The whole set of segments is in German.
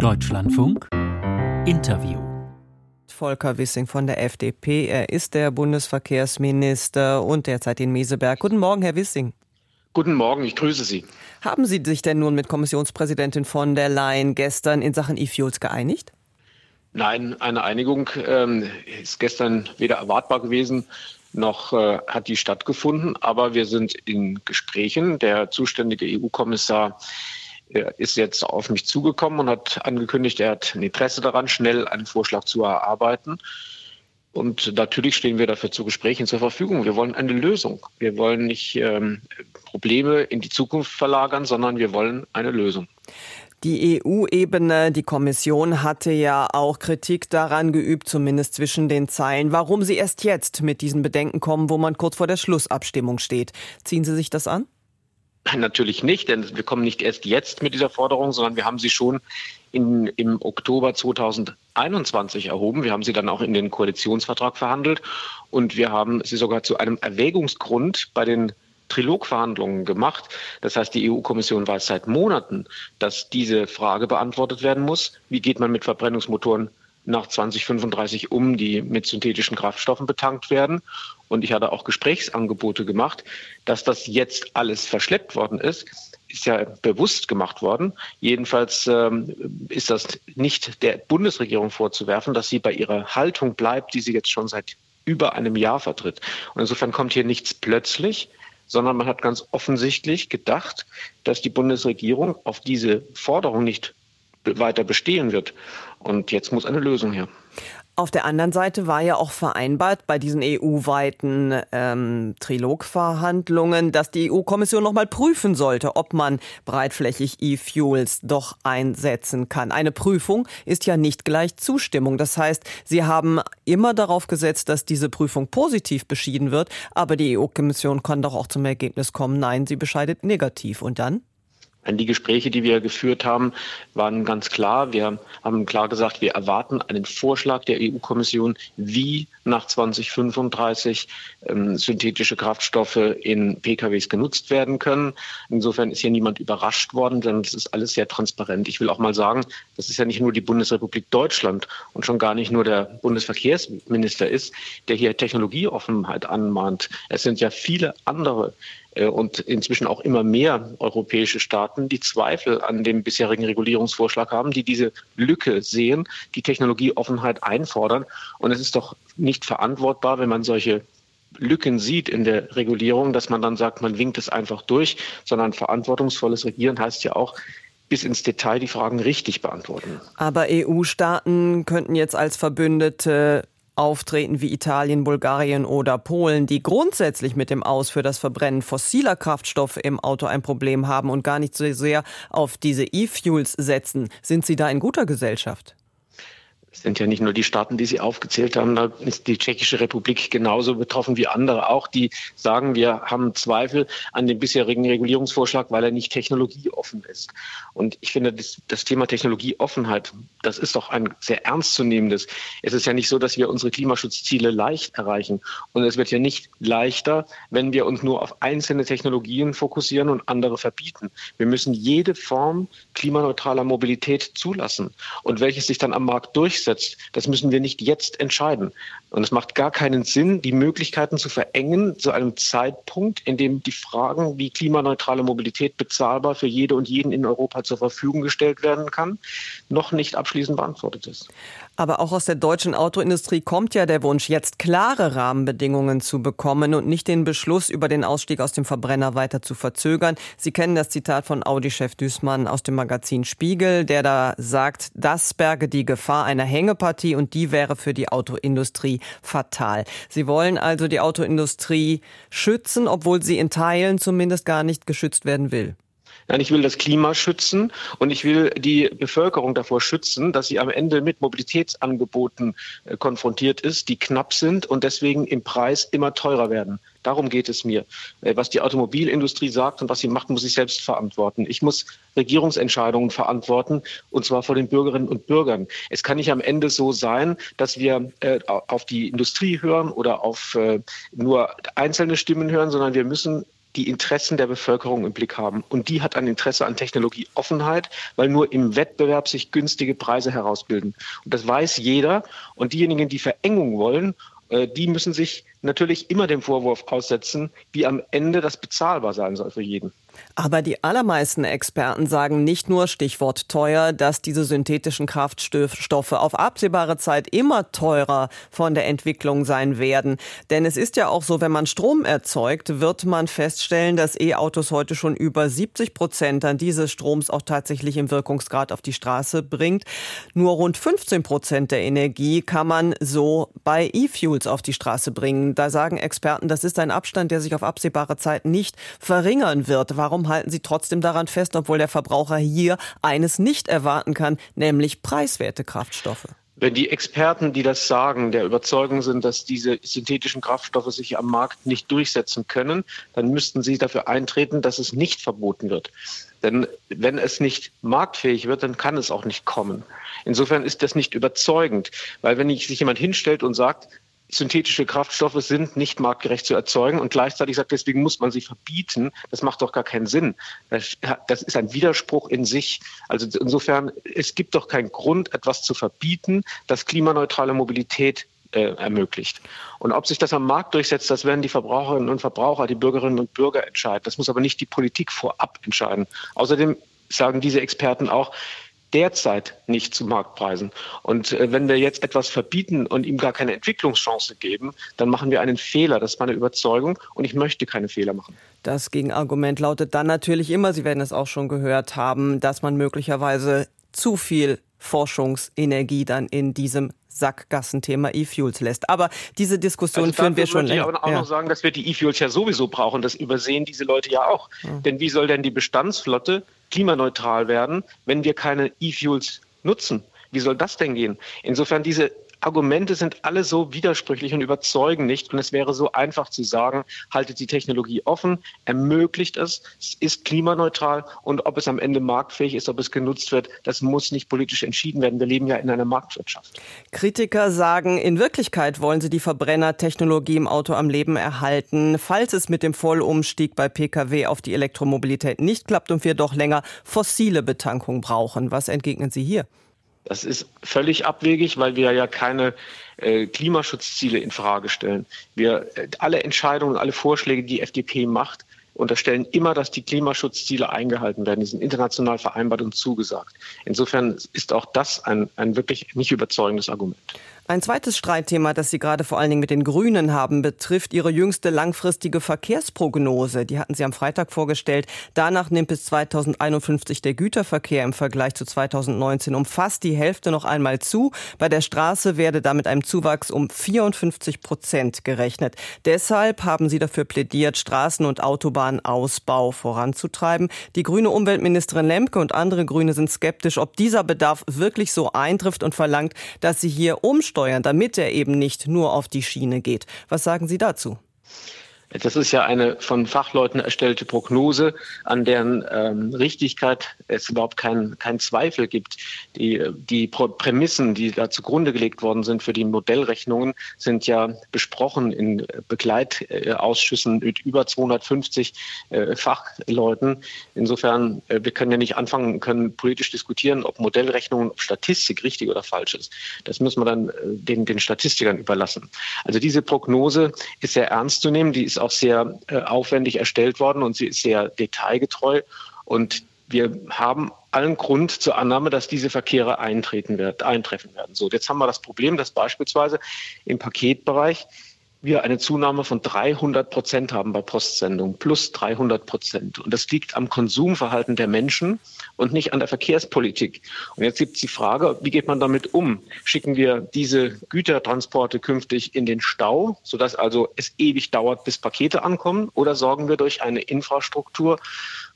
Deutschlandfunk Interview Volker Wissing von der FDP. Er ist der Bundesverkehrsminister und derzeit in Meseberg. Guten Morgen, Herr Wissing. Guten Morgen, ich grüße Sie. Haben Sie sich denn nun mit Kommissionspräsidentin von der Leyen gestern in Sachen E-Fuels geeinigt? Nein, eine Einigung ähm, ist gestern weder erwartbar gewesen noch äh, hat die stattgefunden. Aber wir sind in Gesprächen. Der zuständige EU-Kommissar äh, ist jetzt auf mich zugekommen und hat angekündigt, er hat ein Interesse daran, schnell einen Vorschlag zu erarbeiten. Und natürlich stehen wir dafür zu Gesprächen zur Verfügung. Wir wollen eine Lösung. Wir wollen nicht ähm, Probleme in die Zukunft verlagern, sondern wir wollen eine Lösung. Die EU-Ebene, die Kommission hatte ja auch Kritik daran geübt, zumindest zwischen den Zeilen, warum sie erst jetzt mit diesen Bedenken kommen, wo man kurz vor der Schlussabstimmung steht. Ziehen Sie sich das an? Natürlich nicht, denn wir kommen nicht erst jetzt mit dieser Forderung, sondern wir haben sie schon in, im Oktober 2021 erhoben. Wir haben sie dann auch in den Koalitionsvertrag verhandelt und wir haben sie sogar zu einem Erwägungsgrund bei den Trilogverhandlungen gemacht. Das heißt, die EU-Kommission weiß seit Monaten, dass diese Frage beantwortet werden muss. Wie geht man mit Verbrennungsmotoren nach 2035 um, die mit synthetischen Kraftstoffen betankt werden? Und ich hatte auch Gesprächsangebote gemacht, dass das jetzt alles verschleppt worden ist, ist ja bewusst gemacht worden. Jedenfalls ähm, ist das nicht der Bundesregierung vorzuwerfen, dass sie bei ihrer Haltung bleibt, die sie jetzt schon seit über einem Jahr vertritt. Und insofern kommt hier nichts plötzlich, sondern man hat ganz offensichtlich gedacht, dass die Bundesregierung auf diese Forderung nicht weiter bestehen wird. Und jetzt muss eine Lösung her. Auf der anderen Seite war ja auch vereinbart bei diesen EU-weiten ähm, Trilogverhandlungen, dass die EU-Kommission noch mal prüfen sollte, ob man breitflächig E-Fuels doch einsetzen kann. Eine Prüfung ist ja nicht gleich Zustimmung. Das heißt, Sie haben immer darauf gesetzt, dass diese Prüfung positiv beschieden wird, aber die EU-Kommission kann doch auch zum Ergebnis kommen, nein, sie bescheidet negativ. Und dann? Die Gespräche, die wir geführt haben, waren ganz klar. Wir haben klar gesagt, wir erwarten einen Vorschlag der EU-Kommission, wie nach 2035 ähm, synthetische Kraftstoffe in PKWs genutzt werden können. Insofern ist hier niemand überrascht worden, denn es ist alles sehr transparent. Ich will auch mal sagen, das ist ja nicht nur die Bundesrepublik Deutschland und schon gar nicht nur der Bundesverkehrsminister ist, der hier Technologieoffenheit anmahnt. Es sind ja viele andere und inzwischen auch immer mehr europäische Staaten, die Zweifel an dem bisherigen Regulierungsvorschlag haben, die diese Lücke sehen, die Technologieoffenheit einfordern. Und es ist doch nicht verantwortbar, wenn man solche Lücken sieht in der Regulierung, dass man dann sagt, man winkt es einfach durch, sondern verantwortungsvolles Regieren heißt ja auch, bis ins Detail die Fragen richtig beantworten. Aber EU-Staaten könnten jetzt als Verbündete auftreten wie Italien, Bulgarien oder Polen, die grundsätzlich mit dem Aus für das Verbrennen fossiler Kraftstoffe im Auto ein Problem haben und gar nicht so sehr auf diese E-Fuels setzen, sind Sie da in guter Gesellschaft? Es sind ja nicht nur die Staaten, die Sie aufgezählt haben, da ist die Tschechische Republik genauso betroffen wie andere auch, die sagen, wir haben Zweifel an dem bisherigen Regulierungsvorschlag, weil er nicht technologieoffen ist. Und ich finde, das, das Thema Technologieoffenheit, das ist doch ein sehr ernstzunehmendes. Es ist ja nicht so, dass wir unsere Klimaschutzziele leicht erreichen. Und es wird ja nicht leichter, wenn wir uns nur auf einzelne Technologien fokussieren und andere verbieten. Wir müssen jede Form klimaneutraler Mobilität zulassen. Und welches sich dann am Markt durchsetzt, durchsetzt, das müssen wir nicht jetzt entscheiden. Und es macht gar keinen Sinn, die Möglichkeiten zu verengen zu einem Zeitpunkt, in dem die Fragen, wie klimaneutrale Mobilität bezahlbar für jede und jeden in Europa zur Verfügung gestellt werden kann, noch nicht abschließend beantwortet ist. Aber auch aus der deutschen Autoindustrie kommt ja der Wunsch, jetzt klare Rahmenbedingungen zu bekommen und nicht den Beschluss über den Ausstieg aus dem Verbrenner weiter zu verzögern. Sie kennen das Zitat von Audi-Chef Düßmann aus dem Magazin Spiegel, der da sagt, das berge die Gefahr einer Hängepartie und die wäre für die Autoindustrie fatal. Sie wollen also die Autoindustrie schützen, obwohl sie in Teilen zumindest gar nicht geschützt werden will. Nein, ich will das Klima schützen und ich will die Bevölkerung davor schützen, dass sie am Ende mit Mobilitätsangeboten äh, konfrontiert ist, die knapp sind und deswegen im Preis immer teurer werden. Darum geht es mir. Äh, was die Automobilindustrie sagt und was sie macht, muss ich selbst verantworten. Ich muss Regierungsentscheidungen verantworten, und zwar vor den Bürgerinnen und Bürgern. Es kann nicht am Ende so sein, dass wir äh, auf die Industrie hören oder auf nur einzelne Stimmen hören, sondern wir müssen die Interessen der Bevölkerung im Blick haben. Und die hat ein Interesse an Technologieoffenheit, weil nur im Wettbewerb sich günstige Preise herausbilden. Und das weiß jeder. Und diejenigen, die Verengung wollen, äh, die müssen sich natürlich immer dem Vorwurf aussetzen, wie am Ende das bezahlbar sein soll für jeden. Aber die allermeisten Experten sagen nicht nur Stichwort teuer, dass diese synthetischen Kraftstoffe auf absehbare Zeit immer teurer von der Entwicklung sein werden. Denn es ist ja auch so, wenn man Strom erzeugt, wird man feststellen, dass E-Autos heute schon über 70 Prozent an dieses Stroms auch tatsächlich im Wirkungsgrad auf die Straße bringt. Nur rund 15 Prozent der Energie kann man so bei E-Fuels auf die Straße bringen. Da sagen Experten, das ist ein Abstand, der sich auf absehbare Zeit nicht verringern wird. Warum halten Sie trotzdem daran fest, obwohl der Verbraucher hier eines nicht erwarten kann, nämlich preiswerte Kraftstoffe? Wenn die Experten, die das sagen, der Überzeugung sind, dass diese synthetischen Kraftstoffe sich am Markt nicht durchsetzen können, dann müssten sie dafür eintreten, dass es nicht verboten wird. Denn wenn es nicht marktfähig wird, dann kann es auch nicht kommen. Insofern ist das nicht überzeugend, weil wenn sich jemand hinstellt und sagt, synthetische Kraftstoffe sind nicht marktgerecht zu erzeugen und gleichzeitig sagt, deswegen muss man sie verbieten. Das macht doch gar keinen Sinn. Das, ist ein Widerspruch in sich. Also insofern, es gibt doch keinen Grund, etwas zu verbieten, das klimaneutrale Mobilität äh, ermöglicht. Und ob sich das am Markt durchsetzt, das werden die Verbraucherinnen und Verbraucher, die Bürgerinnen und Bürger entscheiden. Das muss aber nicht die Politik vorab entscheiden. Außerdem sagen diese Experten auch, derzeit nicht zu Marktpreisen. Und äh, wenn wir jetzt etwas verbieten und ihm gar keine Entwicklungschance geben, dann machen wir einen Fehler. Das ist meine Überzeugung und ich möchte keine Fehler machen. Das Gegenargument lautet dann natürlich immer, Sie werden es auch schon gehört haben, dass man möglicherweise zu viel Forschungsenergie dann in diesem Sackgassenthema E-Fuels lässt. Aber diese Diskussion also führen wir schon länger. Ich aber auch ja. noch sagen, dass wir die E-Fuels ja sowieso brauchen. Das übersehen diese Leute ja auch. Ja. Denn wie soll denn die Bestandsflotte klimaneutral werden, wenn wir keine E-Fuels nutzen? Wie soll das denn gehen? Insofern diese Argumente sind alle so widersprüchlich und überzeugen nicht. Und es wäre so einfach zu sagen, haltet die Technologie offen, ermöglicht es, es ist klimaneutral und ob es am Ende marktfähig ist, ob es genutzt wird, das muss nicht politisch entschieden werden. Wir leben ja in einer Marktwirtschaft. Kritiker sagen, in Wirklichkeit wollen sie die Verbrennertechnologie im Auto am Leben erhalten, falls es mit dem Vollumstieg bei Pkw auf die Elektromobilität nicht klappt und wir doch länger fossile Betankung brauchen. Was entgegnen Sie hier? Das ist völlig abwegig, weil wir ja keine äh, Klimaschutzziele in Frage stellen. Wir äh, alle Entscheidungen, alle Vorschläge, die FDP macht, unterstellen immer, dass die Klimaschutzziele eingehalten werden. Die sind international vereinbart und zugesagt. Insofern ist auch das ein, ein wirklich nicht überzeugendes Argument. Ein zweites Streitthema, das Sie gerade vor allen Dingen mit den Grünen haben, betrifft Ihre jüngste langfristige Verkehrsprognose. Die hatten Sie am Freitag vorgestellt. Danach nimmt bis 2051 der Güterverkehr im Vergleich zu 2019 um fast die Hälfte noch einmal zu. Bei der Straße werde damit einem Zuwachs um 54 Prozent gerechnet. Deshalb haben Sie dafür plädiert, Straßen- und Autobahnausbau voranzutreiben. Die grüne Umweltministerin Lemke und andere Grüne sind skeptisch, ob dieser Bedarf wirklich so eintrifft und verlangt, dass Sie hier umsteuern steuern, damit er eben nicht nur auf die Schiene geht. Was sagen Sie dazu? Das ist ja eine von Fachleuten erstellte Prognose, an deren ähm, Richtigkeit es überhaupt keinen kein Zweifel gibt. Die, die Prämissen, die da zugrunde gelegt worden sind für die Modellrechnungen, sind ja besprochen in Begleitausschüssen mit über 250 äh, Fachleuten. Insofern, äh, wir können ja nicht anfangen, können politisch diskutieren, ob Modellrechnungen, ob Statistik richtig oder falsch ist. Das müssen wir dann äh, den, den Statistikern überlassen. Also diese Prognose ist sehr ernst zu nehmen. Die ist auch sehr äh, aufwendig erstellt worden und sie ist sehr detailgetreu. Und wir haben allen Grund zur Annahme, dass diese Verkehre eintreten wird, eintreffen werden. So, jetzt haben wir das Problem, dass beispielsweise im Paketbereich wir eine Zunahme von 300 Prozent haben bei Postsendungen, plus 300 Prozent. Und das liegt am Konsumverhalten der Menschen und nicht an der Verkehrspolitik. Und jetzt gibt es die Frage, wie geht man damit um? Schicken wir diese Gütertransporte künftig in den Stau, sodass also es ewig dauert, bis Pakete ankommen? Oder sorgen wir durch eine Infrastruktur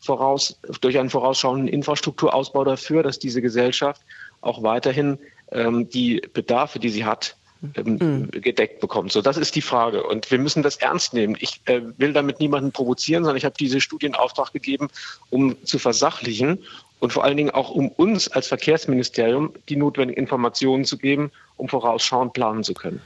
voraus, durch einen vorausschauenden Infrastrukturausbau dafür, dass diese Gesellschaft auch weiterhin ähm, die Bedarfe, die sie hat, ähm, mhm. gedeckt bekommt. So, das ist die Frage. Und wir müssen das ernst nehmen. Ich äh, will damit niemanden provozieren, sondern ich habe diese Studie in Auftrag gegeben, um zu versachlichen und vor allen Dingen auch um uns als Verkehrsministerium die notwendigen Informationen zu geben, um vorausschauend planen zu können.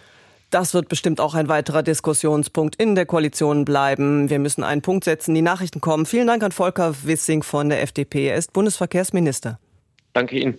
Das wird bestimmt auch ein weiterer Diskussionspunkt in der Koalition bleiben. Wir müssen einen Punkt setzen. Die Nachrichten kommen. Vielen Dank an Volker Wissing von der FDP. Er ist Bundesverkehrsminister. Danke Ihnen.